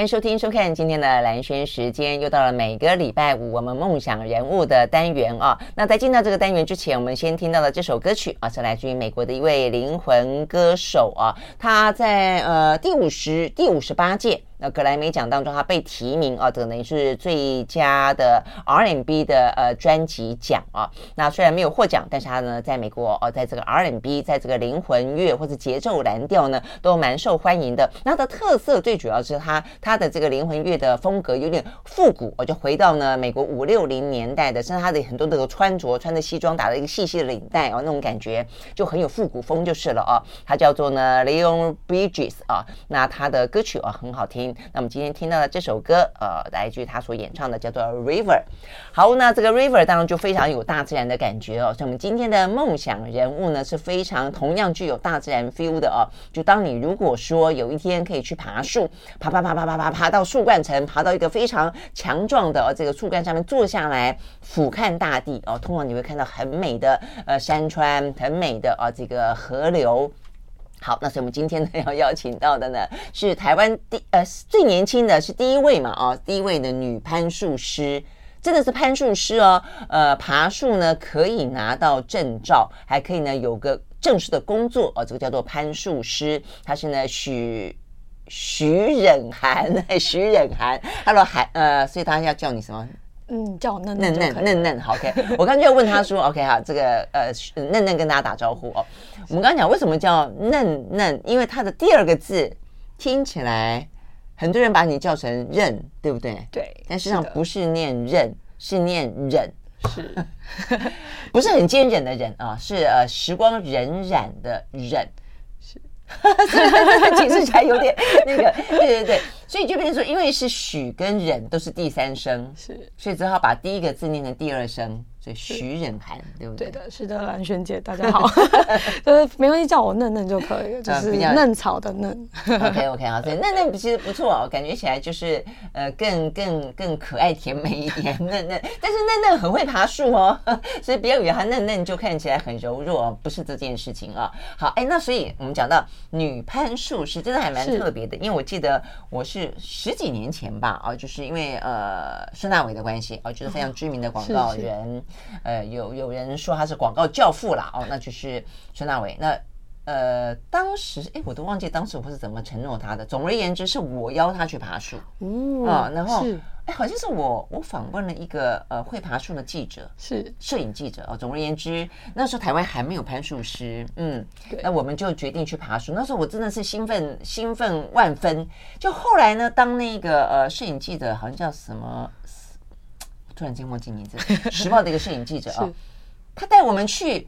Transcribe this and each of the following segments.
欢迎收听、收看今天的蓝轩时间，又到了每个礼拜五我们梦想人物的单元啊。那在进到这个单元之前，我们先听到的这首歌曲啊，是来自于美国的一位灵魂歌手啊，他在呃第五十第五十八届。那格莱美奖当中，他被提名啊，等于是最佳的 R&B 的呃专辑奖啊。那虽然没有获奖，但是他呢，在美国哦，在这个 R&B，在这个灵魂乐或者节奏蓝调呢，都蛮受欢迎的。那它的特色最主要是他他的这个灵魂乐的风格有点复古，我就回到呢美国五六零年代的，甚至他的很多那个穿着，穿着西装，打了一个细细的领带哦，那种感觉就很有复古风就是了啊。他叫做呢 Leon Bridges 啊，那他的歌曲啊很好听。那么今天听到的这首歌，呃，来自于他所演唱的，叫做《River》。好，那这个《River》当然就非常有大自然的感觉哦。所以我们今天的梦想人物呢，是非常同样具有大自然 feel 的哦。就当你如果说有一天可以去爬树，爬爬爬爬爬爬爬到树冠层，爬到一个非常强壮的这个树干上面坐下来，俯瞰大地哦，通常你会看到很美的呃山川，很美的啊这个河流。好，那所以我们今天呢 要邀请到的呢是台湾第呃最年轻的是第一位嘛啊、第一位的女攀树师，真的是攀树师哦，呃爬树呢可以拿到证照，还可以呢有个正式的工作哦，这个叫做攀树师，他是呢许许忍涵，许忍涵，Hello 涵呃，所以他要叫你什么？嗯，叫我嫩嫩嫩嫩嫩，好，OK。我刚就要问他说，OK 哈，这个呃，嫩嫩跟大家打招呼哦。我们刚刚讲为什么叫嫩嫩，因为它的第二个字听起来，很多人把你叫成任，对不对？对。但实际上不是念任，是，是念忍，是，不是很坚忍的忍啊，是呃时光荏苒的荏。解释起来有点那个，对对对，所以就变成说，因为是许跟忍都是第三声，是，所以只好把第一个字念成第二声。所以徐忍涵，对不对？对的，是的，兰萱姐，大家好，就是没关系，叫我嫩嫩就可以了，就是嫩草的嫩。OK OK 啊，所以嫩嫩其实不错哦，感觉起来就是呃更更更可爱甜美一点嫩嫩，但是嫩嫩很会爬树哦，所以不要以为她嫩嫩就看起来很柔弱，不是这件事情啊。好，哎，那所以我们讲到女攀树是真的还蛮特别的，因为我记得我是十几年前吧，啊，就是因为呃孙大伟的关系，啊，就是非常知名的广告人。呃，有有人说他是广告教父啦，哦，那就是孙大伟。那呃，当时哎，我都忘记当时我是怎么承诺他的。总而言之，是我邀他去爬树，哦啊，然后是哎，好像是我我访问了一个呃会爬树的记者，是摄影记者哦。总而言之，那时候台湾还没有攀树师，嗯，那我们就决定去爬树。那时候我真的是兴奋兴奋万分。就后来呢，当那个呃摄影记者好像叫什么？突然间忘记名字，时报的一个摄影记者啊，他带我们去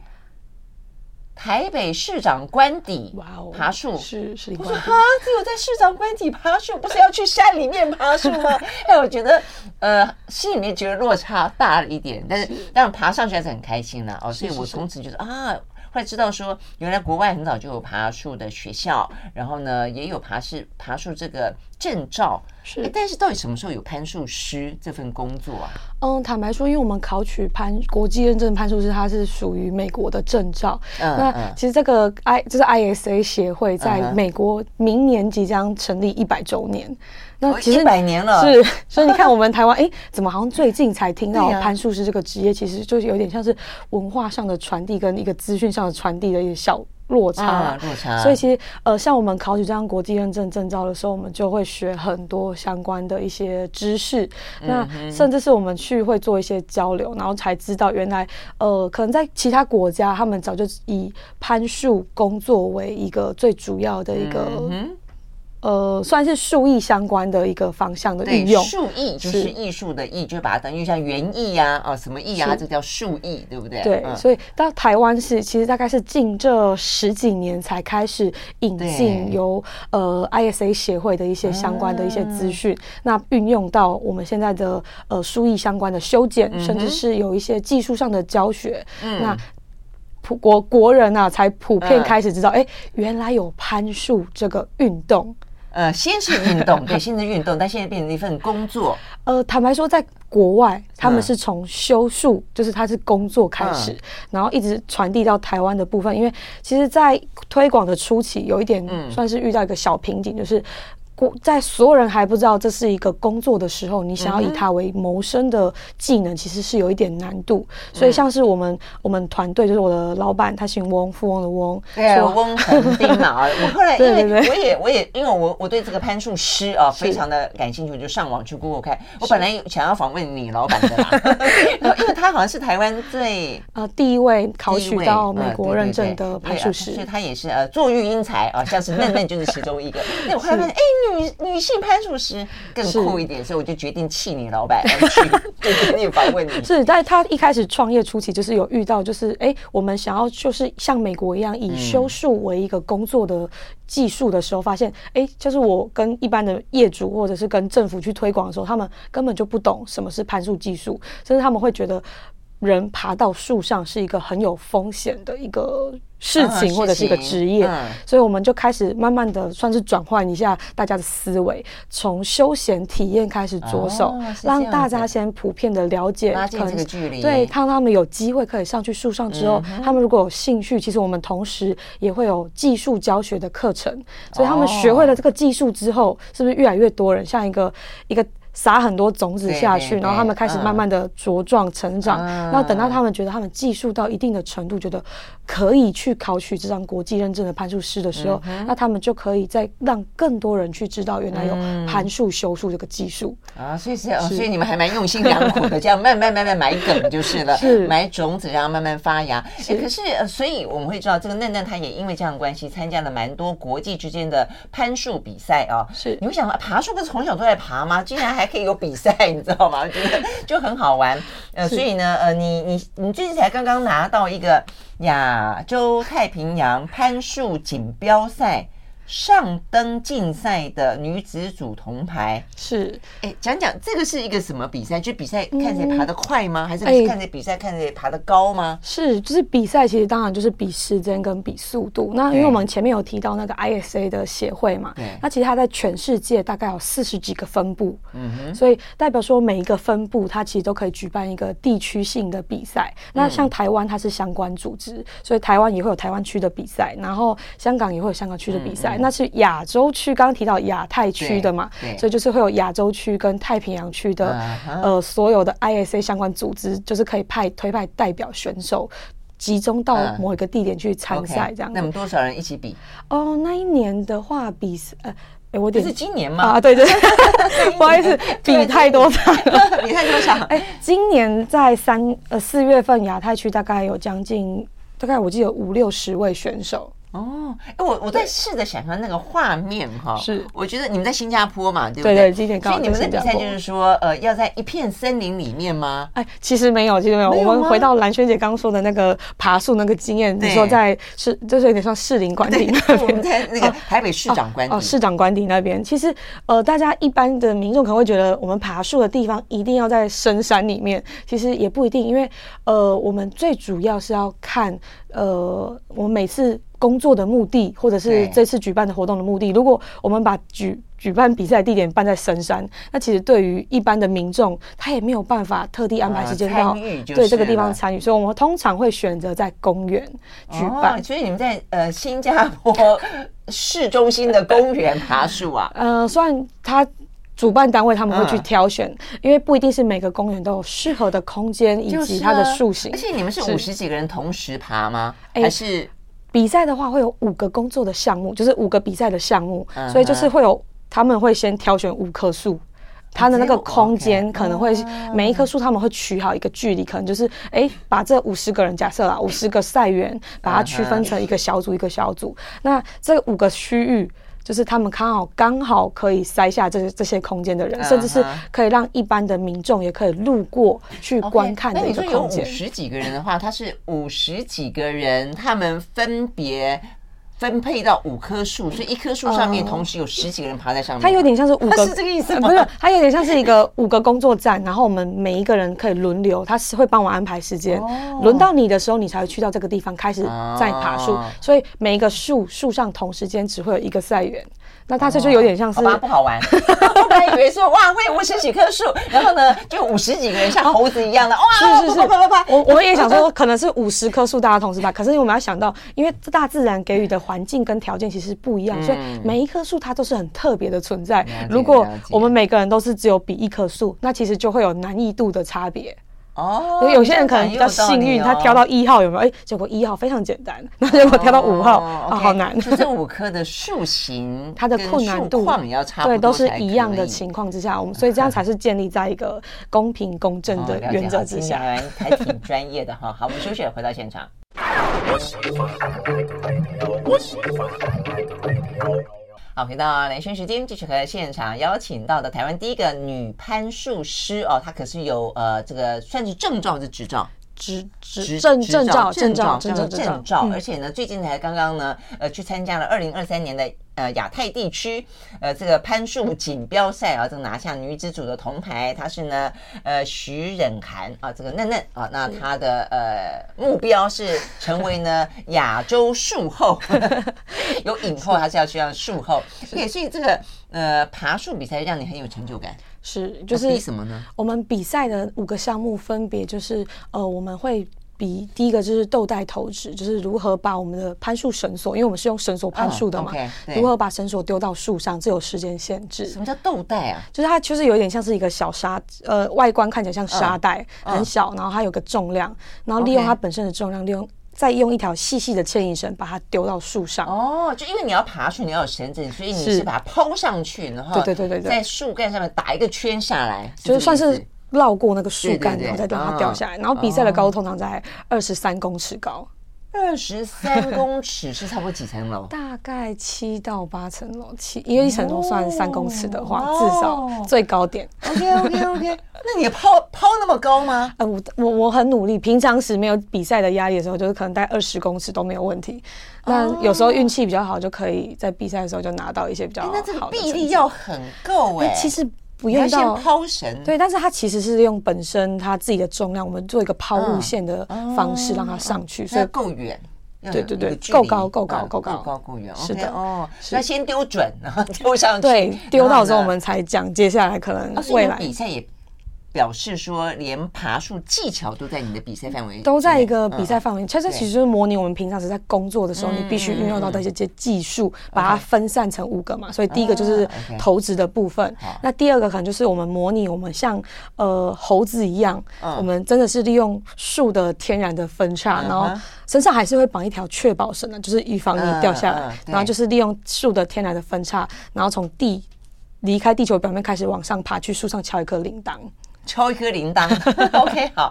台北市长官邸爬树，是是。我说啊，只有在市长官邸爬树，不是要去山里面爬树吗？哎，我觉得呃，心里面觉得落差大了一点，但是当然爬上去还是很开心的哦，所以我从此就是啊。会知道说，原来国外很早就有爬树的学校，然后呢，也有爬树爬树这个证照。是，但是到底什么时候有攀树师这份工作啊？嗯，坦白说，因为我们考取攀国际认证攀树师，它是属于美国的证照。嗯，那其实这个 I 就是 ISA 协会在美国明年即将成立一百周年。那其实一百年了，是，所以你看我们台湾，哎，怎么好像最近才听到攀树师这个职业？其实就是有点像是文化上的传递跟一个资讯上的传递的一个小落差，啊、落差。所以其实呃，像我们考取这样国际认证证照的时候，我们就会学很多相关的一些知识。那甚至是我们去会做一些交流，然后才知道原来呃，可能在其他国家，他们早就以攀树工作为一个最主要的一个。嗯呃，算是树艺相关的一个方向的应用。树艺就是艺术的艺，就把它等于像园艺呀，啊，什么艺啊，这叫树艺，对不对？对，嗯、所以到台湾是其实大概是近这十几年才开始引进由呃 ISA 协会的一些相关的一些资讯，嗯、那运用到我们现在的呃树艺相关的修剪，嗯、甚至是有一些技术上的教学。嗯、那普国国人啊，才普遍开始知道，哎、嗯，原来有攀树这个运动。呃，先是运动，对，先是运动，但现在变成一份工作。呃，坦白说，在国外，他们是从修树，嗯、就是他是工作开始，嗯、然后一直传递到台湾的部分。因为其实，在推广的初期，有一点算是遇到一个小瓶颈，嗯、就是。在所有人还不知道这是一个工作的时候，你想要以它为谋生的技能，其实是有一点难度。所以像是我们我们团队，就是我的老板，他姓翁，富翁的翁，对，翁恒丁嘛。我后来因为我也我也因为我我对这个攀树师啊非常的感兴趣，我就上网去 Google 看。我本来想要访问你老板的啦，因为他好像是台湾最呃第一位考取到美国认证的攀树师，所以他也是呃坐育英才啊，像是嫩嫩就是其中一个。那我后来发现，哎。女女性攀树师更酷一点，所以我就决定气你老板 去跟你访问你。是，但他一开始创业初期就是有遇到，就是哎、欸，我们想要就是像美国一样以修树为一个工作的技术的时候，发现哎、欸，就是我跟一般的业主或者是跟政府去推广的时候，他们根本就不懂什么是攀树技术，甚至他们会觉得人爬到树上是一个很有风险的一个。事情或者是一个职业，所以我们就开始慢慢的算是转换一下大家的思维，从休闲体验开始着手，让大家先普遍的了解，拉近这个距离。对，看他们有机会可以上去树上之后，他们如果有兴趣，其实我们同时也会有技术教学的课程，所以他们学会了这个技术之后，是不是越来越多人像一个一个。撒很多种子下去，然后他们开始慢慢的茁壮成长。然后等到他们觉得他们技术到一定的程度，觉得可以去考取这张国际认证的攀树师的时候，那他们就可以再让更多人去知道原来有攀树修树这个技术啊。所以是，所以你们还蛮用心良苦的，这样慢慢慢慢埋梗就是了，埋种子，然后慢慢发芽。可是，所以我们会知道，这个嫩嫩他也因为这样的关系，参加了蛮多国际之间的攀树比赛啊。是，你会想，爬树不是从小都在爬吗？竟然还还可以有比赛，你知道吗？觉 得就很好玩。呃，所以呢，呃，你你你最近才刚刚拿到一个亚洲太平洋攀树锦标赛。上登竞赛的女子组铜牌是，哎，讲讲这个是一个什么比赛？就比赛看谁爬得快吗？还是看谁比赛看谁爬得高吗？是，就是比赛其实当然就是比时间跟比速度。那因为我们前面有提到那个 ISA 的协会嘛，对，那其实它在全世界大概有四十几个分部，嗯哼，所以代表说每一个分部它其实都可以举办一个地区性的比赛。那像台湾它是相关组织，所以台湾也会有台湾区的比赛，然后香港也会有香港区的比赛。那是亚洲区，刚刚提到亚太区的嘛，所以就是会有亚洲区跟太平洋区的呃所有的 ISA 相关组织，就是可以派推派代表选手集中到某一个地点去参赛，这样。那么多少人一起比？哦，那一年的话比呃，哎，我点是今年吗？啊，对 对，不好意思，比太多场了，比太多场。哎，今年在三呃四月份亚太区大概有将近大概我记得五六十位选手。哦，哎，我我在试着想象那个画面哈，是，我觉得你们在新加坡嘛，对不对？对对，今天刚好。所以你们的比赛就是说，呃，要在一片森林里面吗？哎，其实没有，其实没有。我们回到蓝萱姐刚说的那个爬树那个经验，你说在是，就是有点像士林官邸那边，我们在那个台北市长官邸，哦，市长官邸那边。其实，呃，大家一般的民众可能会觉得，我们爬树的地方一定要在深山里面，其实也不一定，因为，呃，我们最主要是要看，呃，我们每次。工作的目的，或者是这次举办的活动的目的，如果我们把举举办比赛地点办在深山，那其实对于一般的民众，他也没有办法特地安排时间到对这个地方参与，所以我们通常会选择在公园举办。所以你们在呃新加坡市中心的公园爬树啊？呃，算他主办单位他们会去挑选，因为不一定是每个公园都有适合的空间以及它的树型。而且你们是五十几个人同时爬吗？还是？比赛的话会有五个工作的项目，就是五个比赛的项目，所以就是会有他们会先挑选五棵树，它的那个空间可能会每一棵树他们会取好一个距离，可能就是哎把这五十个人假设啦，五十个赛员把它区分成一个小组一个小组，那这五个区域。就是他们刚好刚好可以塞下这这些空间的人，甚至是可以让一般的民众也可以路过去观看的一个空间。那你说有五十几个人的话，他是五十几个人，他们分别。分配到五棵树，所以一棵树上面同时有十几个人爬在上面。它有点像是五个，是这个意思吗？不是，它有点像是一个五个工作站，然后我们每一个人可以轮流，他是会帮我安排时间。轮到你的时候，你才会去到这个地方开始在爬树。所以每一个树树上同时间只会有一个赛员。那它这就有点像是，不好玩。我本来以为说哇会五十几棵树，然后呢就五十几个人像猴子一样的，哇，是是是，我我们也想说可能是五十棵树大家同时拍，可是我们要想到，因为大自然给予的环境跟条件其实不一样，所以每一棵树它都是很特别的存在。如果我们每个人都是只有比一棵树，那其实就会有难易度的差别。哦，有有些人可能比较幸运，他挑到一号有没有？哎，结果一号非常简单，那 结果挑到五号啊，好难。就这五棵的树形，它的困难度要差，对，都是一样的情况之下，我们所以这样才是建立在一个公平公正的 原则之下。还还挺专业的哈。好，我们休息，回到现场。好，回到连线时间，继续和现场邀请到的台湾第一个女攀树师哦，她可是有呃这个算是证照是执照。执执证证照证照证照证照，而且呢，最近才刚刚呢，呃，去参加了二零二三年的呃亚太地区呃这个攀树锦标赛啊，这个拿下女子组的铜牌。她是呢，呃，徐忍涵啊，这个嫩嫩啊，那她的呃目标是成为呢亚洲树后，有影后还是要去当树后？也是这个呃爬树比赛让你很有成就感。是，就是比什么呢？我们比赛的五个项目分别就是，呃，我们会比第一个就是豆袋投掷，就是如何把我们的攀树绳索，因为我们是用绳索攀树的嘛，如何把绳索丢到树上，这有时间限制。什么叫豆袋啊？就是它就是有点像是一个小沙，呃，外观看起来像沙袋，很小，然后它有个重量，然后利用它本身的重量，利用。再用一条细细的牵引绳把它丢到树上哦，就因为你要爬树，你要有绳子，所以你是把它抛上去，然后对对对对，在树干上面打一个圈下来，就是算是绕过那个树干，然后再让它掉下来。然后比赛的高度通常在二十三公尺高。二十三公尺 是差不多几层楼？大概七到八层楼，七因为一层楼算三公尺的话，至少最高点。OK OK OK，那你抛抛那么高吗？呃，我我我很努力，平常时没有比赛的压力的时候，就是可能大概二十公尺都没有问题。那有时候运气比较好，就可以在比赛的时候就拿到一些比较好的。那这个臂力要很够哎，其实。不用到抛绳，对，但是它其实是用本身它自己的重量，我们做一个抛物线的方式让它上去，所以够远，对对对，够高够高够高。够高够远，是的哦，那先丢准，然后丢上去，对，丢到之后我们才讲接下来可能未来。比赛也。表示说，连爬树技巧都在你的比赛范围，都在一个比赛范围。其实其实就是模拟我们平常是在工作的时候，你必须运用到的一些技术，把它分散成五个嘛。所以第一个就是投掷的部分，那第二个可能就是我们模拟我们像呃猴子一样，我们真的是利用树的天然的分叉，然后身上还是会绑一条确保绳的，就是预防你掉下来。然后就是利用树的天然的分叉，然后从地离开地球表面开始往上爬，去树上敲一颗铃铛。敲一颗铃铛，OK，好，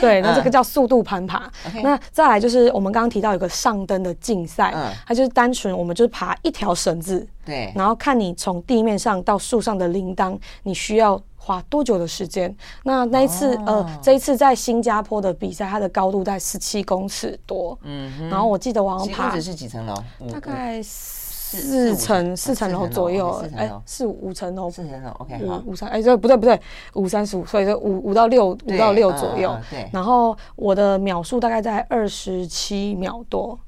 对，那这个叫速度攀爬。那再来就是我们刚刚提到有个上灯的竞赛，嗯，它就是单纯我们就是爬一条绳子，对，然后看你从地面上到树上的铃铛，你需要花多久的时间？那那一次，哦、呃，这一次在新加坡的比赛，它的高度在十七公尺多，嗯，然后我记得我好像爬是几层楼？大概。四层四层楼左右，哎，四五五层楼，四层楼，OK，五五三，哎，这不对不对，五三十五，所以就五五到六五到六左右，对，然后我的秒数大概在二十七秒多。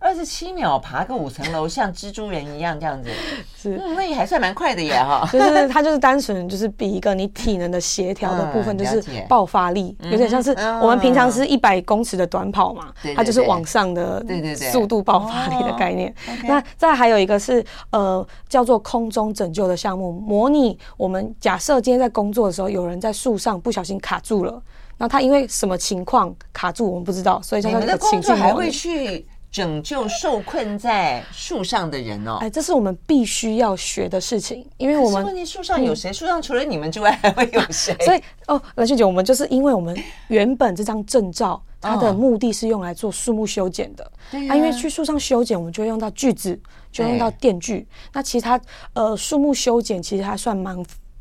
二十七秒爬个五层楼，像蜘蛛人一样这样子，是，那也还算蛮快的耶哈。就是他就是单纯就是比一个你体能的协调的部分，就是爆发力，有点像是我们平常是一百公尺的短跑嘛，它就是往上的速度爆发力的概念。那再还有一个是呃叫做空中拯救的项目，模拟我们假设今天在工作的时候，有人在树上不小心卡住了，那他因为什么情况卡住我们不知道，所以叫做情境还会去。拯救受困在树上的人哦！哎，这是我们必须要学的事情，因为我们问题树上有谁？树上除了你们之外，还会有谁？所以哦，蓝萱姐，我们就是因为我们原本这张证照，它的目的是用来做树木修剪的。对啊，因为去树上修剪，我们就会用到锯子，就用到电锯。那其他呃，树木修剪其实还算蛮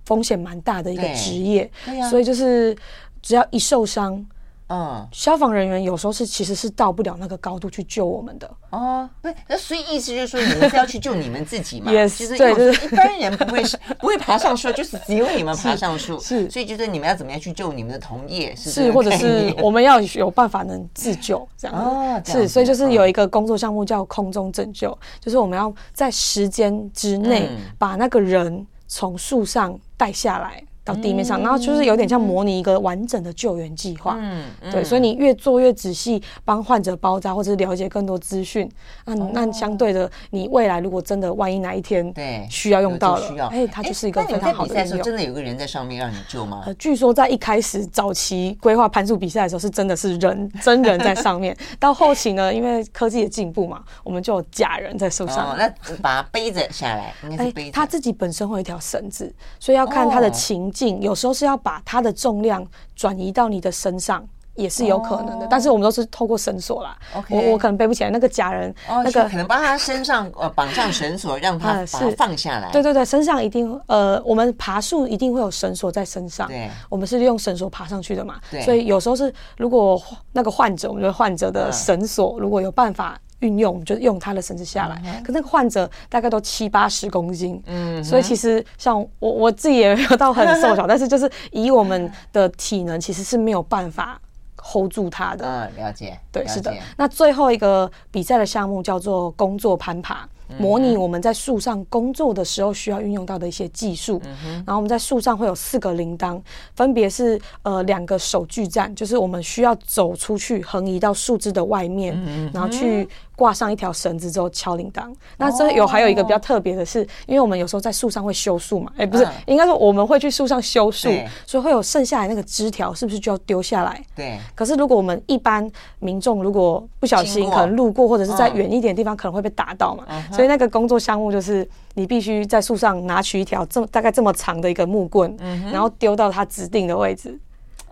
风险蛮大的一个职业。对啊，所以就是只要一受伤。嗯，消防人员有时候是其实是到不了那个高度去救我们的。哦，不，那所以意思就是说，你们是要去救你们自己嘛？也是，对，就是一般人不会是 不会爬上树，就是只有你们爬上树。是，所以就是你们要怎么样去救你们的同业？是，或者是我们要有办法能自救这样。哦，是，所以就是有一个工作项目叫空中拯救，就是我们要在时间之内把那个人从树上带下来。到地面上，然后就是有点像模拟一个完整的救援计划。嗯，对，所以你越做越仔细，帮患者包扎或者是了解更多资讯。那那相对的，你未来如果真的万一哪一天对需要用到了，哎，它就是一个非常好的应用。真的有个人在上面让你救吗？呃，据说在一开始早期规划攀树比赛的时候，是真的是人真人在上面。到后期呢，因为科技的进步嘛，我们就有假人在树上。那把它背着下来，应该是背着。他自己本身会有一条绳子，所以要看他的情。有时候是要把它的重量转移到你的身上，也是有可能的。但是我们都是透过绳索啦。我我可能背不起来，那个假人，那个可能帮他身上呃绑上绳索，让他把它放下来。对对对，身上一定呃，我们爬树一定会有绳索在身上。对，我们是用绳索爬上去的嘛。对，所以有时候是如果那个患者，我们的患者的绳索如果有办法。运用就是用他的绳子下来，可那个患者大概都七八十公斤，嗯，所以其实像我我自己也没有到很瘦小，但是就是以我们的体能，其实是没有办法 hold 住他的。嗯，了解，对，是的。那最后一个比赛的项目叫做工作攀爬。模拟我们在树上工作的时候需要运用到的一些技术，然后我们在树上会有四个铃铛，分别是呃两个手锯站，就是我们需要走出去横移到树枝的外面，然后去挂上一条绳子之后敲铃铛。那这有还有一个比较特别的是，因为我们有时候在树上会修树嘛，哎，不是，应该说我们会去树上修树，所以会有剩下来那个枝条，是不是就要丢下来？对。可是如果我们一般民众如果不小心可能路过或者是在远一点的地方，可能会被打到嘛。所以那个工作项目就是你必须在树上拿取一条这么大概这么长的一个木棍，嗯、然后丢到它指定的位置。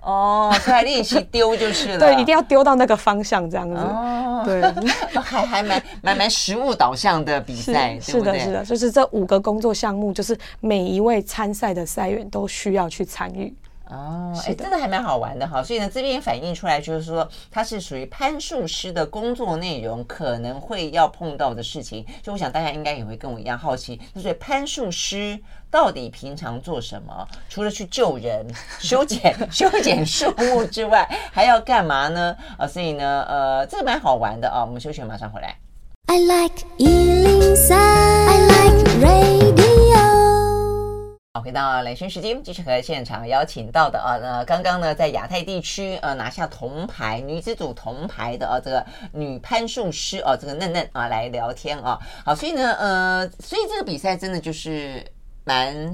哦，所以练习丢就是了。对，一定要丢到那个方向这样子。哦，对，还还蛮蛮蛮实物导向的比赛，是的，是的，就是这五个工作项目，就是每一位参赛的赛员都需要去参与。哦，哎，真的还蛮好玩的哈，所以呢，这边反映出来就是说，它是属于攀树师的工作内容，可能会要碰到的事情。就我想大家应该也会跟我一样好奇，所以攀树师到底平常做什么？除了去救人、修剪、修剪树木之外，还要干嘛呢？啊，所以呢，呃，这个蛮好玩的啊。我们休息，马上回来。I like 103, I like radio 好，回到雷军时间，继续和现场邀请到的啊，那刚刚呢在亚太地区呃拿下铜牌女子组铜牌的啊这个女攀树师啊这个嫩嫩啊来聊天啊，好，所以呢呃，所以这个比赛真的就是蛮。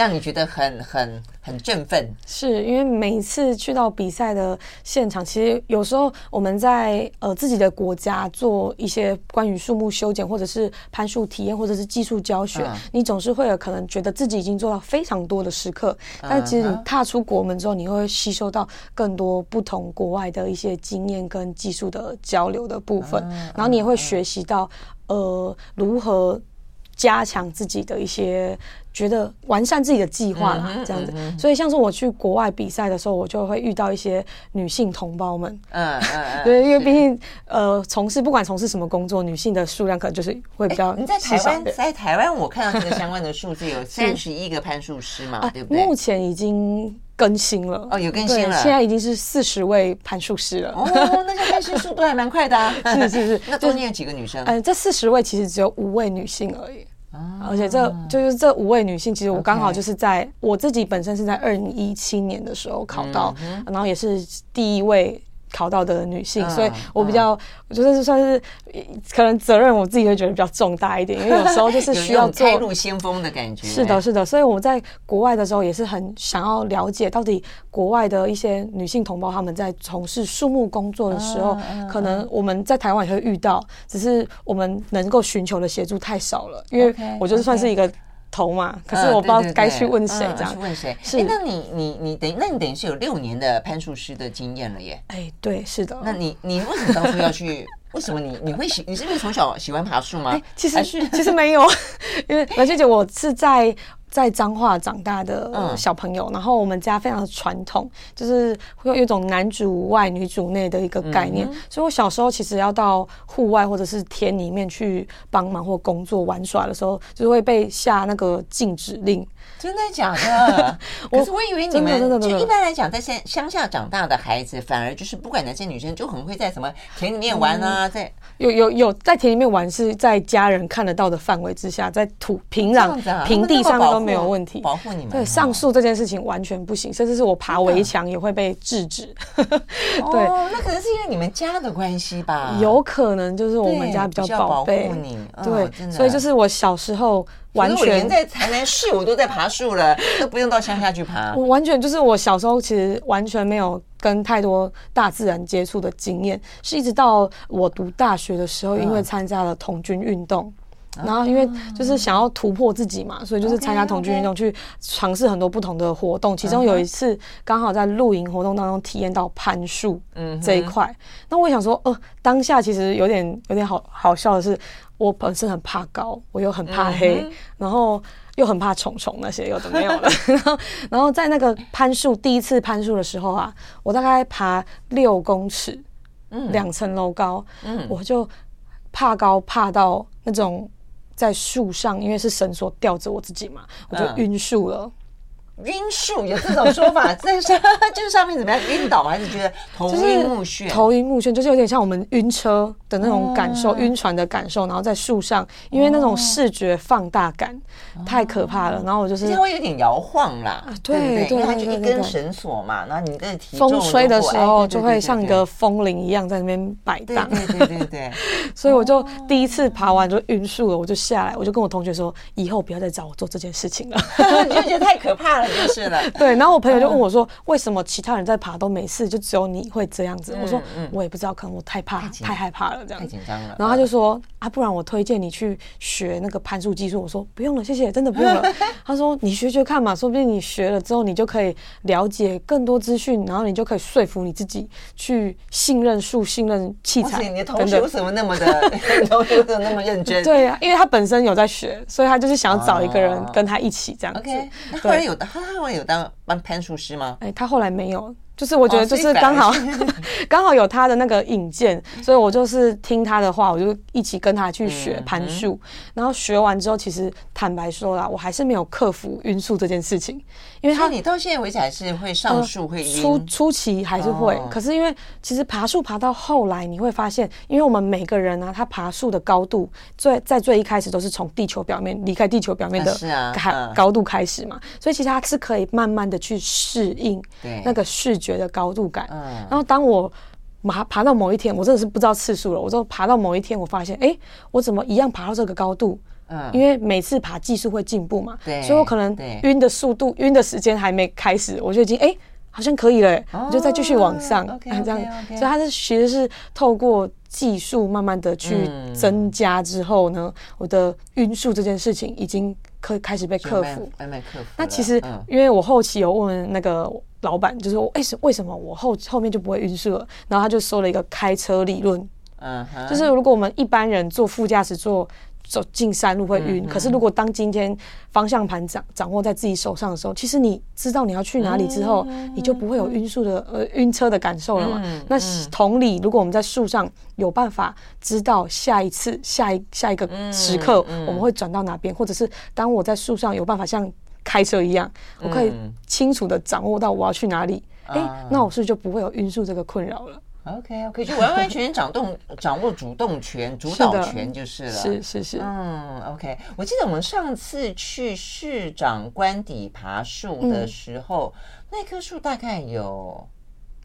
让你觉得很很很振奋，是因为每一次去到比赛的现场，其实有时候我们在呃自己的国家做一些关于树木修剪，或者是攀树体验，或者是技术教学，嗯、你总是会有可能觉得自己已经做到非常多的时刻，但其实你踏出国门之后，你会吸收到更多不同国外的一些经验跟技术的交流的部分，嗯、然后你也会学习到呃如何加强自己的一些。觉得完善自己的计划啦，这样子，所以像是我去国外比赛的时候，我就会遇到一些女性同胞们，嗯嗯，对，因为毕竟呃，从事不管从事什么工作，女性的数量可能就是会比较。你在台湾，在台湾我看到这个相关的数字有 三十一个攀树师嘛，对不对？目前已经更新了哦，有更新了，现在已经是四十位攀树师了。哦，那个更新速度还蛮快的，是是是。那中间有几个女生？嗯，这四十位其实只有五位女性而已。而且这就是这五位女性，其实我刚好就是在我自己本身是在二零一七年的时候考到，然后也是第一位。考到的女性，所以我比较，我觉得算是可能责任，我自己会觉得比较重大一点，因为有时候就是 需要做开路先锋的感觉。是的，是的，所以我在国外的时候也是很想要了解到底国外的一些女性同胞她们在从事树木工作的时候，可能我们在台湾也会遇到，只是我们能够寻求的协助太少了，因为我就是算是一个。头嘛，可是我不知道该去问谁这样。去问谁？是，那你你你等于，那你等于是有六年的攀树师的经验了耶。哎，对，是的。那你你为什么当初要去？为什么你你会喜？你是不是从小喜欢爬树吗？其实其实没有，因为蓝雪姐，我是在在彰化长大的小朋友，嗯、然后我们家非常的传统，就是会有一种男主外女主内的一个概念，嗯、所以我小时候其实要到户外或者是田里面去帮忙或工作玩耍的时候，就是会被下那个禁止令。真的假的？可是我以为你们就一般来讲，在乡乡下长大的孩子，反而就是不管男生女生，就很会在什么田里面玩啊，嗯、在有有有在田里面玩，是在家人看得到的范围之下，在土平壤、啊、平地上面都没有问题，保护你们。对，上树这件事情完全不行，甚至是我爬围墙也会被制止。对，哦，那可能是因为你们家的关系吧？有可能就是我们家比较宝贝你，对，所以就是我小时候。完全连在台南市我都在爬树了，都不用到乡下去爬。我完全就是我小时候其实完全没有跟太多大自然接触的经验，是一直到我读大学的时候，因为参加了童军运动，然后因为就是想要突破自己嘛，所以就是参加同居运动去尝试很多不同的活动。其中有一次刚好在露营活动当中体验到攀树这一块，那我想说，呃，当下其实有点有点好好笑的是。我本身很怕高，我又很怕黑，然后又很怕虫虫那些，有的没有了。然后，然后在那个攀树第一次攀树的时候啊，我大概爬六公尺，嗯，两层楼高，嗯，我就怕高怕到那种在树上，因为是绳索吊着我自己嘛，我就晕树了。嗯晕树有这种说法，在上 就是上面怎么样晕倒，还是觉得头晕目眩？头晕目眩就是有点像我们晕车的那种感受，晕船的感受。然后在树上，因为那种视觉放大感太可怕了。然后我就是会有点摇晃啦，对对对，它就一根绳索嘛，然后你的体重风吹的时候就会像一个风铃一样在那边摆荡。对对对对，所以我就第一次爬完就晕树了，我就下来，我就跟我同学说，以后不要再找我做这件事情了，你就觉得太可怕了。就是了，对。然后我朋友就问我说：“为什么其他人在爬都没事，就只有你会这样子？”我说：“我也不知道，可能我太怕、太害怕了，这样子。”太紧张了。然后他就说：“啊，不然我推荐你去学那个攀树技术。”我说：“不用了，谢谢，真的不用了。”他说：“你学学看嘛，说不定你学了之后，你就可以了解更多资讯，然后你就可以说服你自己去信任树、信任器材。”你的同学为什么那么的 同学怎么那么认真？对啊，因为他本身有在学，所以他就是想要找一个人跟他一起这样子。OK，那后来有的。他会有当当攀树师吗？哎，他后来没有。就是我觉得就是刚好 刚好有他的那个引荐，所以我就是听他的话，我就一起跟他去学攀树。然后学完之后，其实坦白说啦，我还是没有克服晕树这件事情，因为他你到现在为止还是会上树会晕，初初期还是会。可是因为其实爬树爬到后来，你会发现，因为我们每个人呢，他爬树的高度最在最一开始都是从地球表面离开地球表面的开高度开始嘛，所以其实他是可以慢慢的去适应那个视觉。的高度感，嗯，然后当我爬爬到某一天，我真的是不知道次数了。我就爬到某一天，我发现，哎，我怎么一样爬到这个高度？嗯，因为每次爬技术会进步嘛，对，所以我可能晕的速度、晕的时间还没开始，我就已经哎，好像可以了，我就再继续往上，这样，所以它是其实是透过技术慢慢的去增加之后呢，我的晕速这件事情已经可以开始被克服，慢慢克服。那其实因为我后期有问那个。老板就说：“为什为什么我后后面就不会晕车了？”然后他就说了一个开车理论，嗯，就是如果我们一般人坐副驾驶座走进山路会晕，可是如果当今天方向盘掌掌握在自己手上的时候，其实你知道你要去哪里之后，你就不会有晕速的呃晕车的感受了嘛。那同理，如果我们在树上有办法知道下一次下一下一个时刻我们会转到哪边，或者是当我在树上有办法像。开车一样，我可以清楚的掌握到我要去哪里。哎、嗯欸，那我是不是就不会有晕速这个困扰了？OK，OK，就完完全全掌动 掌握主动权、主导权就是了。是是是。嗯，OK。我记得我们上次去市长官邸爬树的时候，嗯、那棵树大概有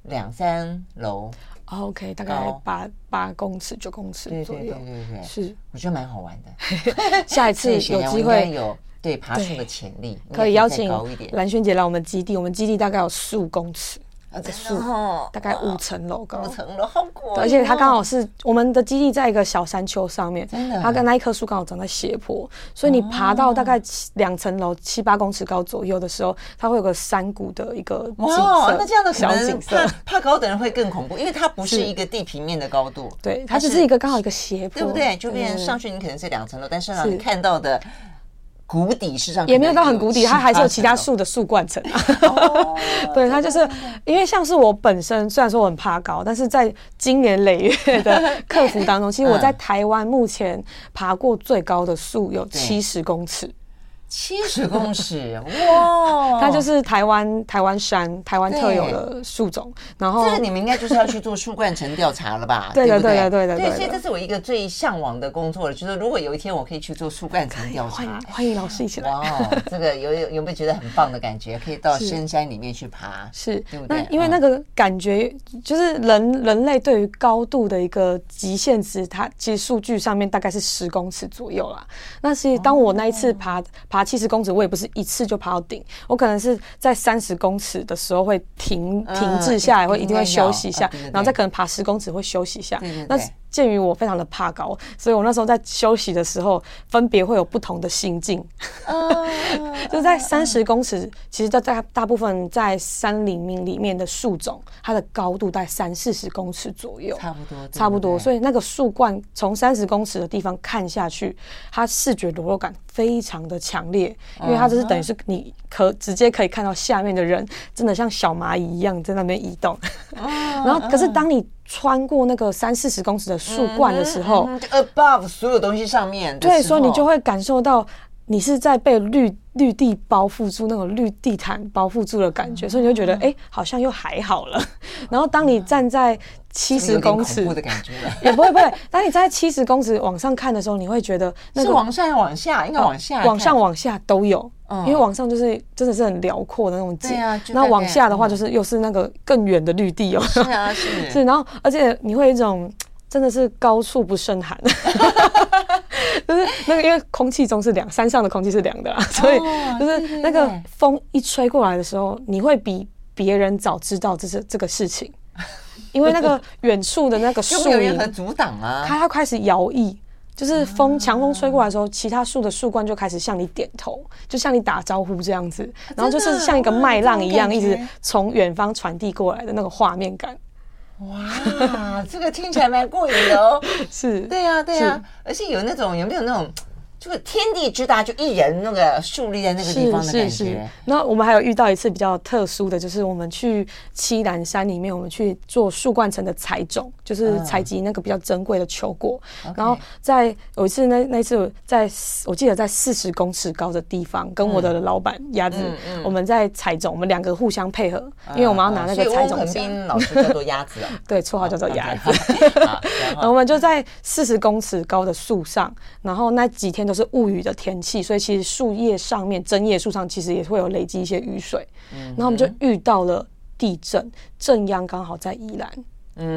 两三楼。OK，大概八八公尺、九公尺左右。对对对对对，是。我觉得蛮好玩的。下一次 有机会有。对爬树的潜力，可以邀请蓝萱姐来我们基地。我们基地大概有四五公尺。的树大概五层楼高，五层楼好高，而且它刚好是我们的基地在一个小山丘上面，真的，它跟那一棵树刚好长在斜坡，所以你爬到大概两层楼七八公尺高左右的时候，它会有个山谷的一个景色。那这样的小景色，怕高的人会更恐怖，因为它不是一个地平面的高度，对，它只是一个刚好一个斜坡，对不对？就变成上去你可能是两层楼，但是你看到的。谷底是上也没有到很谷底，它还是有其他树的树冠层啊。哦、对，它就是因为像是我本身虽然说我很怕高，但是在今年累月的 克服当中，其实我在台湾目前爬过最高的树有七十公尺。七十 公尺哇！它就是台湾台湾山台湾特有的树种，然后这个你们应该就是要去做树冠层调查了吧？对的对的对的对，所以这是我一个最向往的工作了，就是如果有一天我可以去做树冠层调查，欢迎欢迎老师一起来。哇，这个有有有没有觉得很棒的感觉？可以到深山里面去爬，是，对不对？那因为那个感觉就是人人类对于高度的一个极限值，它其实数据上面大概是十公尺左右啦。那其实当我那一次爬爬。七十公尺，我也不是一次就爬到顶，我可能是在三十公尺的时候会停停滞下来，会一定会休息一下，然后再可能爬十公尺会休息一下。那鉴于我非常的怕高，所以我那时候在休息的时候，分别会有不同的心境。就在三十公尺，其实在大大部分在山林里里面的树种，它的高度在三四十公尺左右，差不多，差不多。所以那个树冠从三十公尺的地方看下去，它视觉裸露感非常的强烈，因为它就是等于是你可直接可以看到下面的人，真的像小蚂蚁一样在那边移动。然后，可是当你穿过那个三四十公尺的树冠的时候，嗯嗯，above 所有东西上面，对，所以你就会感受到你是在被绿绿地包覆住，那种绿地毯包覆住的感觉，嗯、所以你就觉得哎、欸，好像又还好了。然后当你站在七十公尺的感觉，也不会不会。当你站在七十公尺往上看的时候，你会觉得那个是往上往下，应该往下，往上往下都有。因为往上就是真的是很辽阔的那种景，那往下的话就是又是那个更远的绿地哦。是啊，是。是，然后而且你会有一种真的是高处不胜寒，就是那个因为空气中是凉，山上的空气是凉的啦，所以就是那个风一吹过来的时候，你会比别人早知道这是这个事情，因为那个远处的那个树 有任何阻挡啊，它要开始摇曳。就是风强风吹过来的时候，其他树的树冠就开始向你点头，就向你打招呼这样子，然后就是像一个麦浪一样，一直从远方传递过来的那个画面感。哇，这个听起来蛮过瘾的哦。是，对呀，对呀，而且有那种有没有那种？就是天地之大，就一人那个树立在那个地方的感觉。是是是。那我们还有遇到一次比较特殊的，就是我们去七兰山里面，我们去做树冠层的采种，就是采集那个比较珍贵的球果。嗯、然后在有一次那那次在我记得在四十公尺高的地方，跟我的老板鸭子，我们在采种，我们两个互相配合，因为我们要拿那个采种。所以翁恒斌老师叫做鸭子啊，对，绰号叫做鸭子。然后 我们就在四十公尺高的树上，然后那几天都。是雾雨的天气，所以其实树叶上面、针叶树上其实也会有累积一些雨水。然后我们就遇到了地震，震央刚好在宜兰，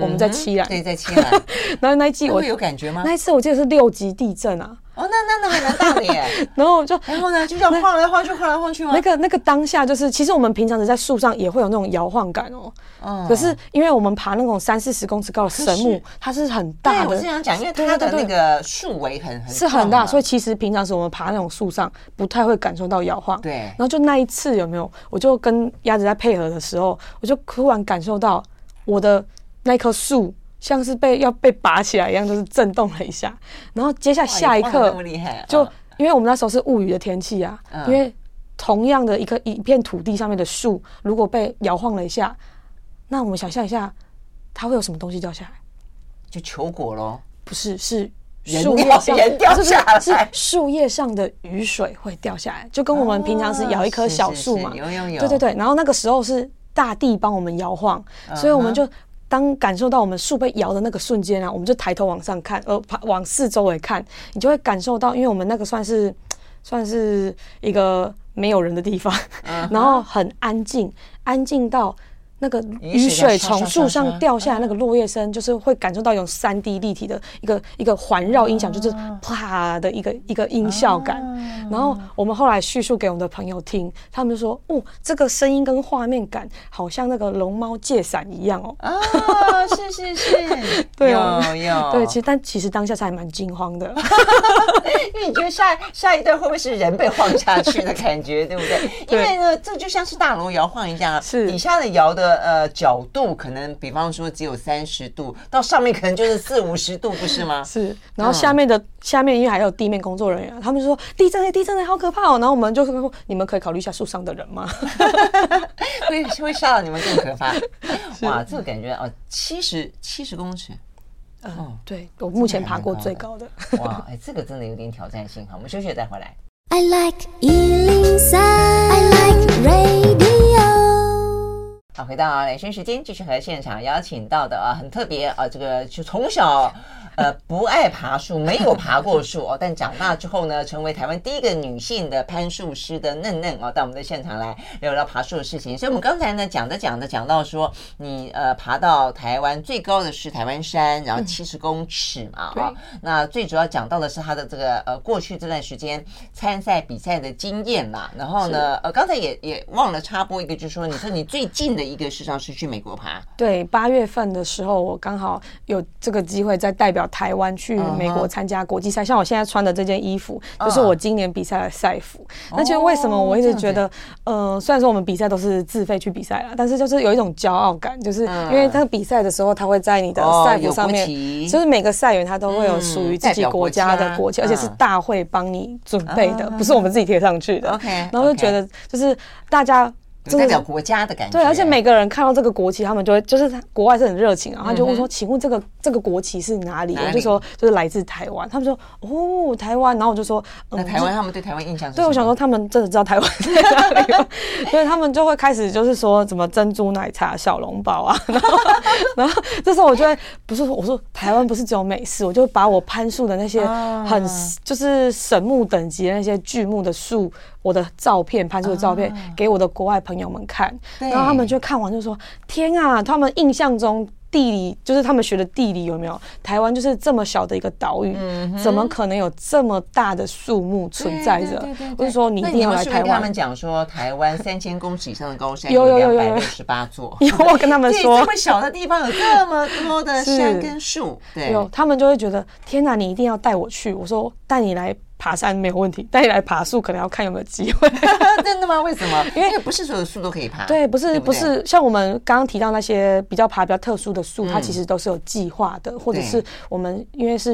我们在七兰，对，在七兰。然后那一季我有感觉吗？那一次我记得是六级地震啊。哦，那那那还蛮大的耶。然后就然后呢，就这样晃来晃去，晃来晃去吗？那个那个当下就是，其实我们平常是在树上也会有那种摇晃感哦。嗯。可是因为我们爬那种三四十公尺高的神木，它是很大的。我是想讲，因为它的那个树围很很是很大，所以其实平常时我们爬那种树上不太会感受到摇晃。对。然后就那一次有没有？我就跟鸭子在配合的时候，我就突然感受到我的那棵树。像是被要被拔起来一样，就是震动了一下，然后接下来下一刻，就因为我们那时候是雾雨的天气啊，因为同样的一个一片土地上面的树，如果被摇晃了一下，那我们想象一下，它会有什么东西掉下来？就球果咯？不是，是树叶上掉下来，是树叶上的雨水会掉下来，就跟我们平常是摇一棵小树嘛，有有有，对对对，然后那个时候是大地帮我们摇晃，所以我们就。当感受到我们树被摇的那个瞬间啊，我们就抬头往上看，呃，往四周围看，你就会感受到，因为我们那个算是 算是一个没有人的地方，uh huh. 然后很安静，安静到。那个雨水从树上掉下来，那个落叶声，就是会感受到一种三 D 立体的一个一个环绕音响，就是啪的一个一个音效感。然后我们后来叙述给我们的朋友听，他们就说：“哦，这个声音跟画面感好像那个龙猫借伞一样哦。”啊，是是是，对哦，有对，其实但其实当下是还蛮惊慌的，因为你觉得下下一段会不会是人被晃下去的感觉，对不对？因为呢，这就像是大楼摇晃一样，是底下的摇的。个呃角度可能，比方说只有三十度，到上面可能就是四五十度，不是吗？是。然后下面的、嗯、下面因为还有地面工作人员，他们就说地震嘞，地震嘞，好可怕哦。然后我们就说，你们可以考虑一下树上的人吗？会会吓到你们更可怕。哇，这个感觉啊，七十七十公尺。嗯、哦，对，我目前爬过最高的。哇，哎，这个真的有点挑战性。哈，我们休息再回来。I like 103, I like radio。好，回到连线时间，继续和现场邀请到的啊，很特别啊，这个就从小。呃，不爱爬树，没有爬过树哦，但长大之后呢，成为台湾第一个女性的攀树师的嫩嫩哦，到我们的现场来聊聊爬树的事情。所以，我们刚才呢讲着讲着讲到说，你呃爬到台湾最高的是台湾山，然后七十公尺嘛，哈、嗯哦。那最主要讲到的是他的这个呃过去这段时间参赛比赛的经验啦。然后呢，呃，刚才也也忘了插播一个，就是说，你说你最近的一个事实上是去美国爬。对，八月份的时候，我刚好有这个机会在代表。台湾去美国参加国际赛，uh -huh. 像我现在穿的这件衣服，就是我今年比赛的赛服。Uh -huh. 那其实为什么我一直觉得，呃，虽然说我们比赛都是自费去比赛了，但是就是有一种骄傲感，就是因为他比赛的时候，他会在你的赛服上面，uh. 就是每个赛员他都会有属于自己国家的国旗，而且是大会帮你准备的，不是我们自己贴上去的。OK，然后就觉得就是大家。代表国家的感觉，对，而且每个人看到这个国旗，他们就会就是国外是很热情然后就会说：“请问这个这个国旗是哪里？”我就说：“就是来自台湾。”他们说：“哦，台湾。”然后我就说：“嗯，台湾他们对台湾印象是……对，我想说他们真的知道台湾在哪里，所以他们就会开始就是说什么珍珠奶茶、小笼包啊。然后，然后这时候我就会不是说我说台湾不是只有美式，我就把我攀树的那些很就是神木等级的那些巨木的树。我的照片，拍出的照片给我的国外朋友们看，然后他们就看完就说：“天啊！他们印象中地理就是他们学的地理有没有？台湾就是这么小的一个岛屿，怎么可能有这么大的树木存在着？我就说你一定要来台湾。”他们讲说，台湾三千公尺以上的高山 有有有有十八座。有我跟他们说，这么小的地方有这么多的山跟树，对，有他们就会觉得：“天哪！你一定要带我去。”我说：“带你来。”爬山没有问题，但你来爬树可能要看有没有机会。真的吗？为什么？因为不是所有的树都可以爬。对，不是不是像我们刚刚提到那些比较爬比较特殊的树，嗯，它其实都是有计划的，或者是我们因为是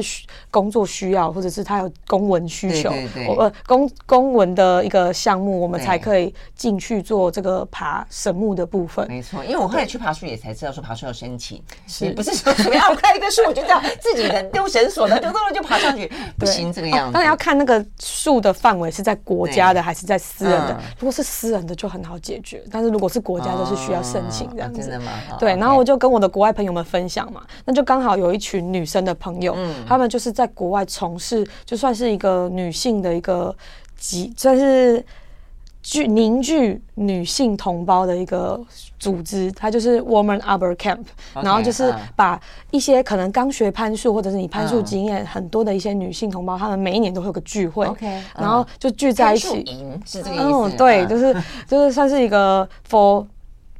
工作需要，或者是它有公文需求，对对对，呃公公文的一个项目，我们才可以进去做这个爬神木的部分。没错，因为我后来去爬树也才知道说爬树要申请，是不是说怎么样？我看一个树我就这样自己的丢绳索的丢到了就爬上去，不行这个样子。当然要看。那个树的范围是在国家的还是在私人的？嗯、如果是私人的就很好解决，但是如果是国家的，是需要申请这样子。哦、真的吗？对，然后我就跟我的国外朋友们分享嘛，那就刚好有一群女生的朋友，嗯，他们就是在国外从事，就算是一个女性的一个集，算是。聚凝聚女性同胞的一个组织，它就是 Woman Arbor Camp，okay, 然后就是把一些可能刚学攀树或者是你攀树经验很多的一些女性同胞，她、嗯、们每一年都会有个聚会，okay, 然后就聚在一起，是这个意思？嗯，对，就是就是算是一个 for。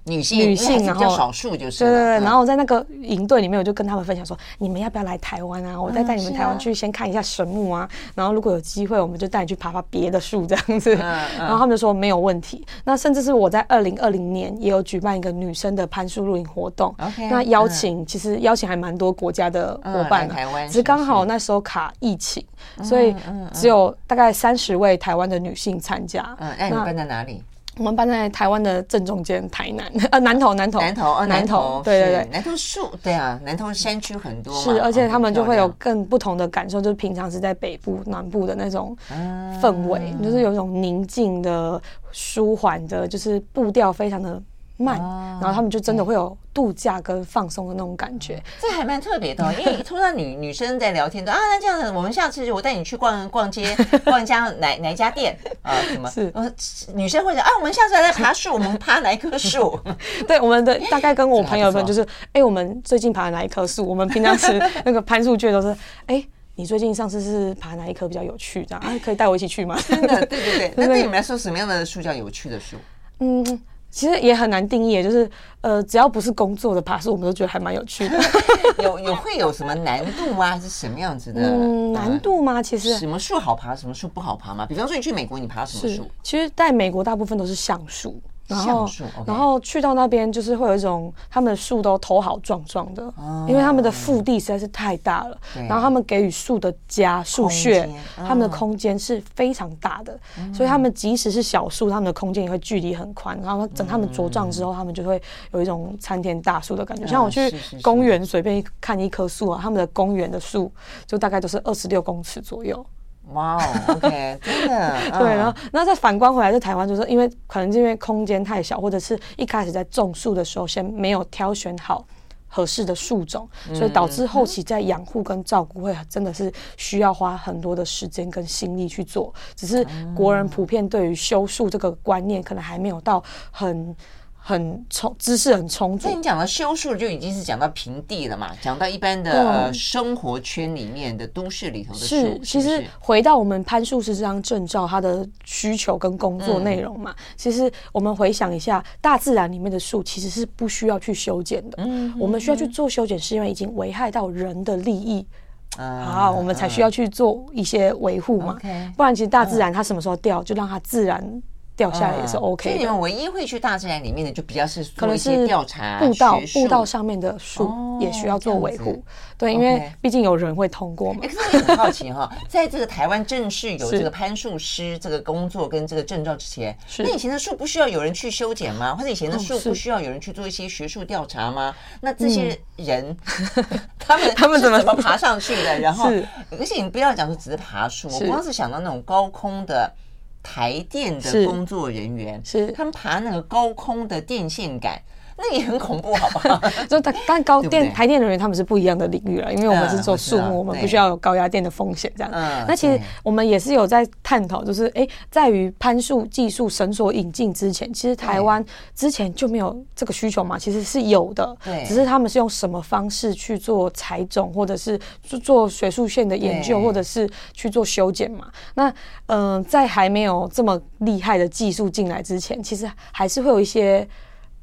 女性，女性，然后少数就是对对对，然后我在那个营队里面，我就跟他们分享说，你们要不要来台湾啊？我再带你们台湾去先看一下神木啊，然后如果有机会，我们就带你去爬爬别的树这样子。然后他们就说没有问题。那甚至是我在二零二零年也有举办一个女生的攀树露营活动，那邀请其实邀请还蛮多国家的伙伴的，只是刚好那时候卡疫情，所以只有大概三十位台湾的女性参加。嗯，那你办在哪里？我们搬在台湾的正中间，台南。呃南投南投。南投呃南投，对对对，南投树对啊，南投山区很多是，而且他们就会有更不同的感受，就是平常是在北部南部的那种氛围，就是有一种宁静的、舒缓的，就是步调非常的。慢，然后他们就真的会有度假跟放松的那种感觉，这还蛮特别的。因为通常女 女生在聊天的啊，那这样子，我们下次我带你去逛逛街，逛一家哪哪一家店啊？什么？是女生会讲啊，我们下次来爬树，我们爬哪一棵树？对，我们的大概跟我朋友们就是，哎，我们最近爬哪一棵树？我们平常是那个攀树界都是，哎，你最近上次是爬哪一棵比较有趣？这样啊，可以带我一起去吗？真的，对对对。那对你们来说，什么样的树叫有趣的树？嗯。其实也很难定义，就是呃，只要不是工作的爬树，我们都觉得还蛮有趣的。有有会有什么难度吗？还是什么样子的？嗯，难度吗？其实什么树好爬，什么树不好爬吗？比方说你去美国，你爬什么树？其实在美国大部分都是橡树。然后，然后去到那边就是会有一种他们的树都头好壮壮的，因为他们的腹地实在是太大了。然后他们给予树的家树穴，他们的空间是非常大的，所以他们即使是小树，他们的空间也会距离很宽。然后等他们茁壮之后，他们就会有一种参天大树的感觉。像我去公园随便看一棵树啊，他们的公园的树就大概都是二十六公尺左右。哇哦，OK，真的 对，然后，那再反观回来，在台湾就是因为可能是因为空间太小，或者是一开始在种树的时候，先没有挑选好合适的树种，所以导致后期在养护跟照顾会真的是需要花很多的时间跟心力去做。只是国人普遍对于修树这个观念，可能还没有到很。很充知识很充足。那你讲到修树，就已经是讲到平地了嘛？讲到一般的、嗯呃、生活圈里面的都市里头的树。是，其实回到我们攀树师这张证照，它的需求跟工作内容嘛，嗯、其实我们回想一下，大自然里面的树其实是不需要去修剪的。嗯，我们需要去做修剪，是因为已经危害到人的利益。嗯，好，我们才需要去做一些维护嘛。嗯、不然，其实大自然它什么时候掉，就让它自然。掉下来也是 OK 的。所以你们唯一会去大自然里面的，就比较是做一些调查、步道、步道上面的树也需要做维护。对，因为毕竟有人会通过嘛。可是我很好奇哈，在这个台湾正式有这个攀树师这个工作跟这个证照之前，那以前的树不需要有人去修剪吗？或者以前的树不需要有人去做一些学术调查吗？那这些人，他们他们怎么怎么爬上去的？然后，而且你不要讲说只是爬树，我光是想到那种高空的。台电的工作人员是，是他们爬那个高空的电线杆。那也很恐怖，好不好？就但但高电台电人员他们是不一样的领域了，因为我们是做树木，我们不需要有高压电的风险这样。那其实我们也是有在探讨，就是哎，在于攀树技术绳索引进之前，其实台湾之前就没有这个需求嘛，其实是有的，只是他们是用什么方式去做采种，或者是做学术线的研究，或者是去做修剪嘛。那嗯，在还没有这么厉害的技术进来之前，其实还是会有一些。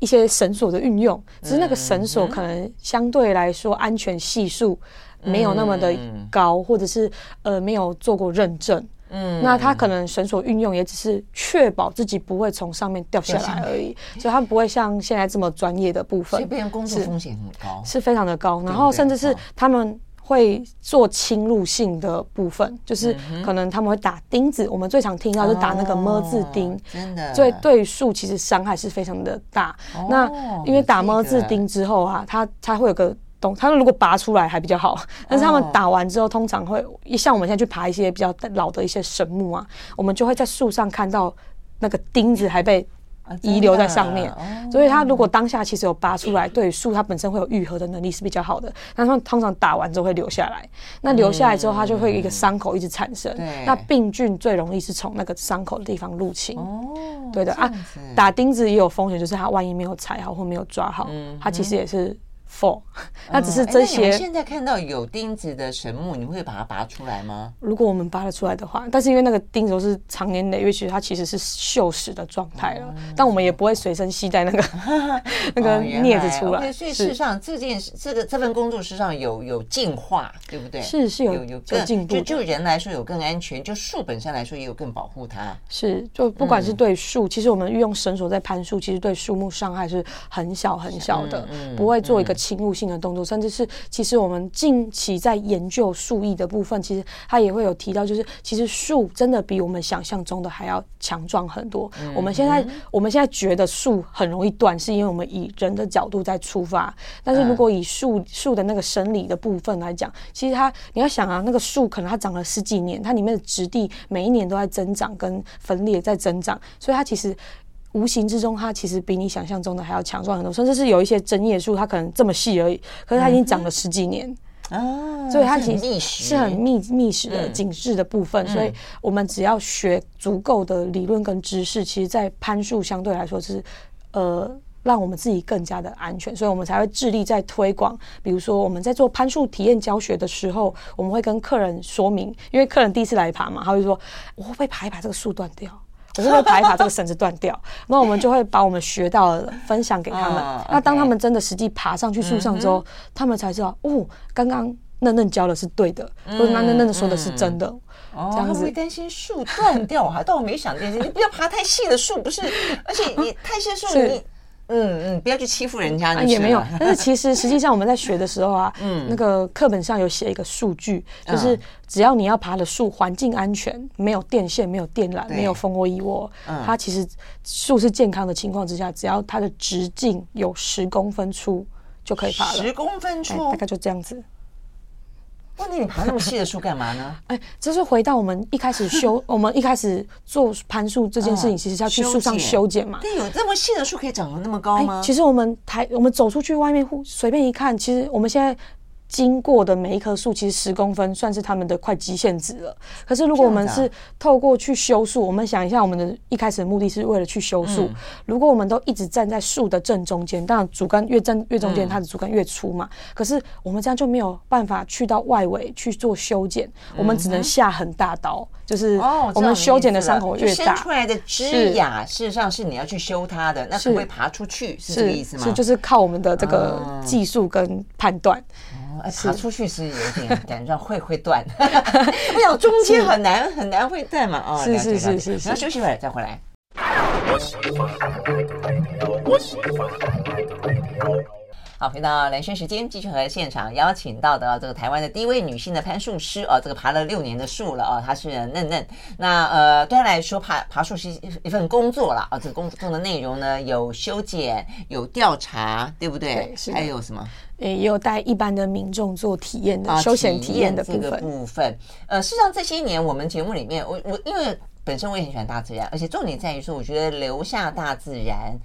一些绳索的运用，只是那个绳索可能相对来说安全系数没有那么的高，或者是呃没有做过认证。嗯，那它可能绳索运用也只是确保自己不会从上面掉下来而已，所以它不会像现在这么专业的部分。所以别人工作风险很高，是非常的高。然后甚至是他们。会做侵入性的部分，就是可能他们会打钉子。我们最常听到就是打那个么字钉，真的，所以对树其实伤害是非常的大。那因为打么字钉之后啊，它它会有个洞，它如果拔出来还比较好。但是他们打完之后，通常会像我们现在去爬一些比较老的一些神木啊，我们就会在树上看到那个钉子还被。遗留在上面，所以它如果当下其实有拔出来，对树它本身会有愈合的能力是比较好的。但它通常打完之后会留下来，那留下来之后它就会一个伤口一直产生。那病菌最容易是从那个伤口的地方入侵。对的啊，打钉子也有风险，就是它万一没有踩好或没有抓好，它其实也是。For，那只是这些。现在看到有钉子的神木，你会把它拔出来吗？如果我们拔得出来的话，但是因为那个钉子都是常年累月，其实它其实是锈蚀的状态了。但我们也不会随身携带那个 那个镊子出来。所以事实上，这件事，这个这份工作实际上有有进化，对不对？是是有有有进步。就就人来说有更安全，就树本身来说也有更保护它。是，就不管是对树，其实我们运用绳索在攀树，其实对树木伤害是很小很小的，不会做一个。侵入性的动作，甚至是其实我们近期在研究树艺的部分，其实它也会有提到，就是其实树真的比我们想象中的还要强壮很多。我们现在我们现在觉得树很容易断，是因为我们以人的角度在出发。但是如果以树树的那个生理的部分来讲，其实它你要想啊，那个树可能它长了十几年，它里面的质地每一年都在增长跟分裂在增长，所以它其实。无形之中，它其实比你想象中的还要强壮很多，甚至是有一些针叶树，它可能这么细而已，可是它已经长了十几年，啊，所以它其实是很密密实的紧致的部分。所以我们只要学足够的理论跟知识，其实，在攀树相对来说是，呃，让我们自己更加的安全，所以我们才会致力在推广。比如说，我们在做攀树体验教学的时候，我们会跟客人说明，因为客人第一次来爬嘛，他会说：“我会不会爬一爬这个树断掉？”我会不会爬一爬这个绳子断掉？那我们就会把我们学到的分享给他们。那当他们真的实际爬上去树上之后，他们才知道哦，刚刚嫩嫩教的是对的，或者那嫩嫩的说的是真的。哦，他们会担心树断掉，我还倒没想这件事。你不要爬太细的树，不是？而且你 太细的树，你。嗯嗯，不要去欺负人家，也没有。但是 其实实际上我们在学的时候啊，嗯，那个课本上有写一个数据，就是只要你要爬的树环境安全，没有电线、没有电缆、没有蜂窝、蚁窝，它其实树是健康的情况之下，只要它的直径有十公分粗就可以爬了。十公分粗，大概就这样子。问题，你爬那么细的树干嘛呢？哎，这是回到我们一开始修，我们一开始做攀树这件事情，其实是要去树上修剪嘛。对，有这么细的树可以长得那么高吗？其实我们台，我们走出去外面，随便一看，其实我们现在。经过的每一棵树，其实十公分算是他们的快极限值了。可是如果我们是透过去修树，我们想一下，我们的一开始的目的是为了去修树。如果我们都一直站在树的正中间，当然主干越站越中间，它的主干越粗嘛。可是我们这样就没有办法去到外围去做修剪，我们只能下很大刀，就是我们修剪的伤口越大。伸出来的枝桠，事实上是你要去修它的，那是不可以爬出去？是这个意思吗？是，就是靠我们的这个技术跟判断。爬出去是有点感觉会会断，我想中间很难很难会断嘛。哦，是是是是，然后休息会儿再回来。好，回到兰萱时间，继续和现场邀请到的这个台湾的第一位女性的攀树师哦，这个爬了六年的树了哦，她是嫩嫩。那呃，对她来说，爬爬树是一份工作了啊。这个工作的内容呢，有修剪，有调查，对不对？对，是。还有什么？也有带一般的民众做体验的休闲体验的部分。这个部分，呃，事实上这些年我们节目里面，我我因为本身我也很喜欢大自然，而且重点在于说，我觉得留下大自然，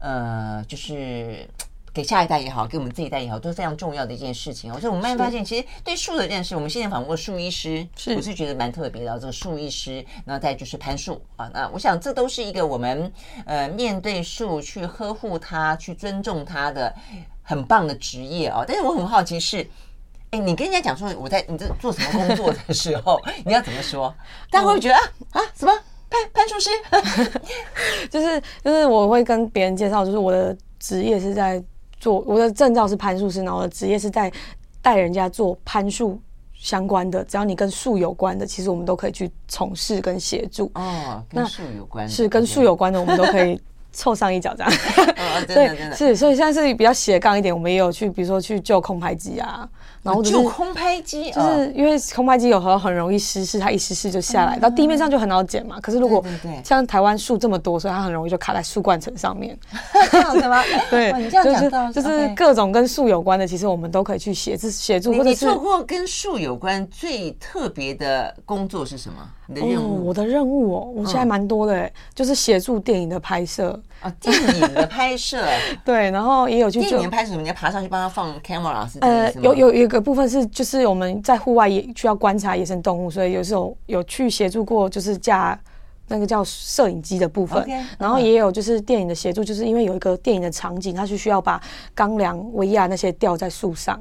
呃，就是。给下一代也好，给我们这一代也好，都是非常重要的一件事情。所以我们慢慢发现，其实对树的认识，我们现在访问过树医师，我是觉得蛮特别的。这个树医师，然后再就是攀树啊，那我想这都是一个我们呃面对树去呵护它、去尊重它的很棒的职业啊。但是我很好奇是，哎，你跟人家讲说我在你在做什么工作的时候，你要怎么说？大家会觉得啊啊什么潘潘树师？就是就是我会跟别人介绍，就是我的职业是在。做我的证照是潘树师，然后我的职业是在带人家做攀树相关的，只要你跟树有关的，其实我们都可以去从事跟协助。哦，跟树有关是跟树有关的，我们都可以凑上一脚这样。对，是，所以现在是比较斜杠一点，我们也有去，比如说去救空拍机啊。然后就空拍机，就是因为空拍机有时候很容易失事，它一失事就下来，到地面上就很好捡嘛。可是如果像台湾树这么多，所以它很容易就卡在树冠层上面。这样子吗？对，就是就是各种跟树有关的，其实我们都可以去协助协助。或者你做过跟树有关最特别的工作是什么？你的任务？我的任务哦，我现在蛮多的，就是协助电影的拍摄啊，电影的拍摄。对，然后也有去电影拍摄什么？你要爬上去帮他放 camera 是这样子吗？有有一个。部分是，就是我们在户外也需要观察野生动物，所以有时候有去协助过，就是架那个叫摄影机的部分。Okay, 然后也有就是电影的协助，就是因为有一个电影的场景，它是需要把钢梁、威亚那些吊在树上，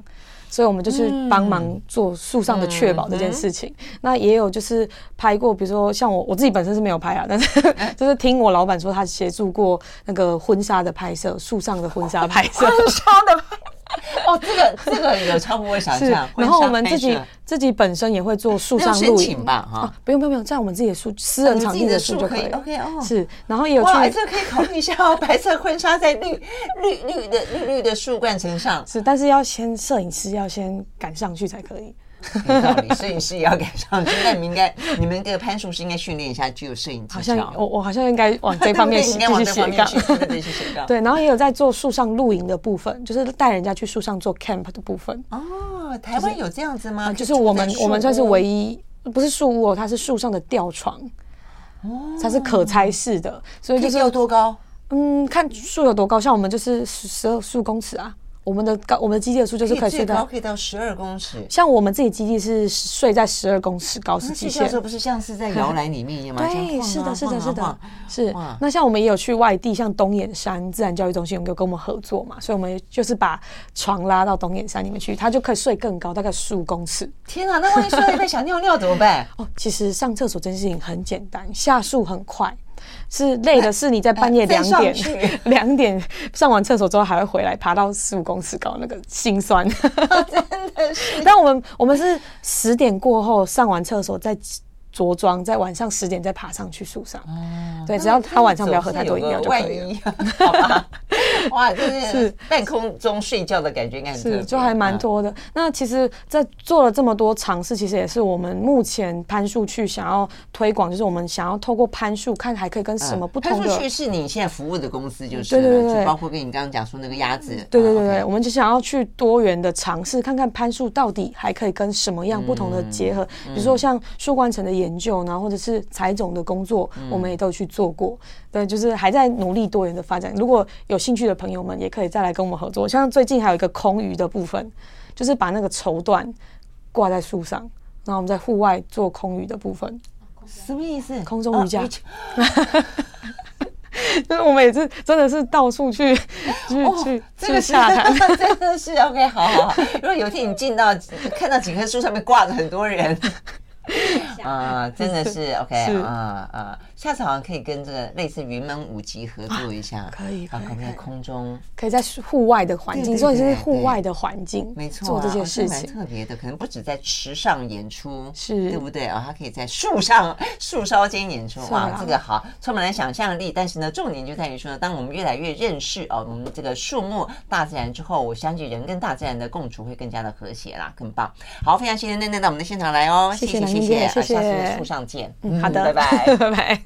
所以我们就去帮忙做树上的确保这件事情。嗯、那也有就是拍过，比如说像我我自己本身是没有拍啊，但是就是听我老板说，他协助过那个婚纱的拍摄，树上的婚纱拍摄，婚纱的拍。哦，这个这个有超不会想象。然后我们自己自己本身也会做树上录影吧，哈，不用不用不用，在我们自己的树私人场地的树就可以。OK 哦，是，然后也有去，哇，这个可以考虑一下哦，白色婚纱在绿绿绿的绿绿的树冠层上。是，但是要先摄影师要先赶上去才可以。有道理，摄影师也要赶上去。那你们应该，你们这个攀树是应该训练一下具有摄影技巧。好像我我好像应该往这方面继续斜杠。对，然后也有在做树上露营的部分，就是带人家去树上做 camp 的部分。哦，台湾有这样子吗？就是我们我们算是唯一，不是树屋哦，它是树上的吊床。哦，它是可拆式的，所以就是有多高？嗯，看树有多高，像我们就是十二十五公尺啊。我们的高，我们的基地的树就是可以睡到可以到十二公尺。像我们自己基地是睡在十二公尺高是极限。那不是像是在摇篮里面一样吗？对，是的，是的，是的，是。那像我们也有去外地，像东眼山自然教育中心，有跟我们合作嘛，所以我们就是把床拉到东眼山里面去，它就可以睡更高，大概十五公尺。天啊，那万一睡了一半想尿尿怎么办？哦，其实上厕所这件事情很简单，下树很快。是累的 是你在半夜两点 两点上完厕所之后还会回来爬到四五公尺高，那个心酸。真的是。但我们我们是十点过后上完厕所再。着装在晚上十点再爬上去树上，哦，对，只要他晚上不要喝太多饮料就可以了，好吧？哇，就是半空中睡觉的感觉，应该是就还蛮多的。嗯、那其实，在做了这么多尝试，其实也是我们目前攀树去想要推广，就是我们想要透过攀树看还可以跟什么不同的。攀树去是你现在服务的公司，就是对对对，对，包括跟你刚刚讲说那个鸭子，对对对对，啊 okay、我们就想要去多元的尝试，看看攀树到底还可以跟什么样不同的结合，嗯、比如说像树冠层的研究，然后或者是采种的工作，我们也都去做过。嗯、对，就是还在努力多元的发展。如果有兴趣的朋友们，也可以再来跟我们合作。像最近还有一个空余的部分，就是把那个绸缎挂在树上，然后我们在户外做空余的部分。什么意思？空中瑜伽。就是我们也是真的是到处去 去、哦、去去下 谈，真的是 OK，好好好。如果有一天你进到看到几棵树上面挂着很多人。啊，真的是 OK 啊啊！下次好像可以跟这个类似云门舞集合作一下，可以，可以在空中，可以在户外的环境，所以是户外的环境，没错，做这件事情蛮特别的，可能不止在池上演出，是对不对啊？它可以在树上 树梢间演出，哇，这个好，充满了想象力。但是呢，重点就在于说呢，当我们越来越认识哦，我们这个树木大自然之后，我相信人跟大自然的共处会更加的和谐啦，更棒。好，非常谢谢嫩嫩到我们的现场来哦，谢谢。谢谢，谢谢，下次树上见。嗯，好的，拜拜，拜拜。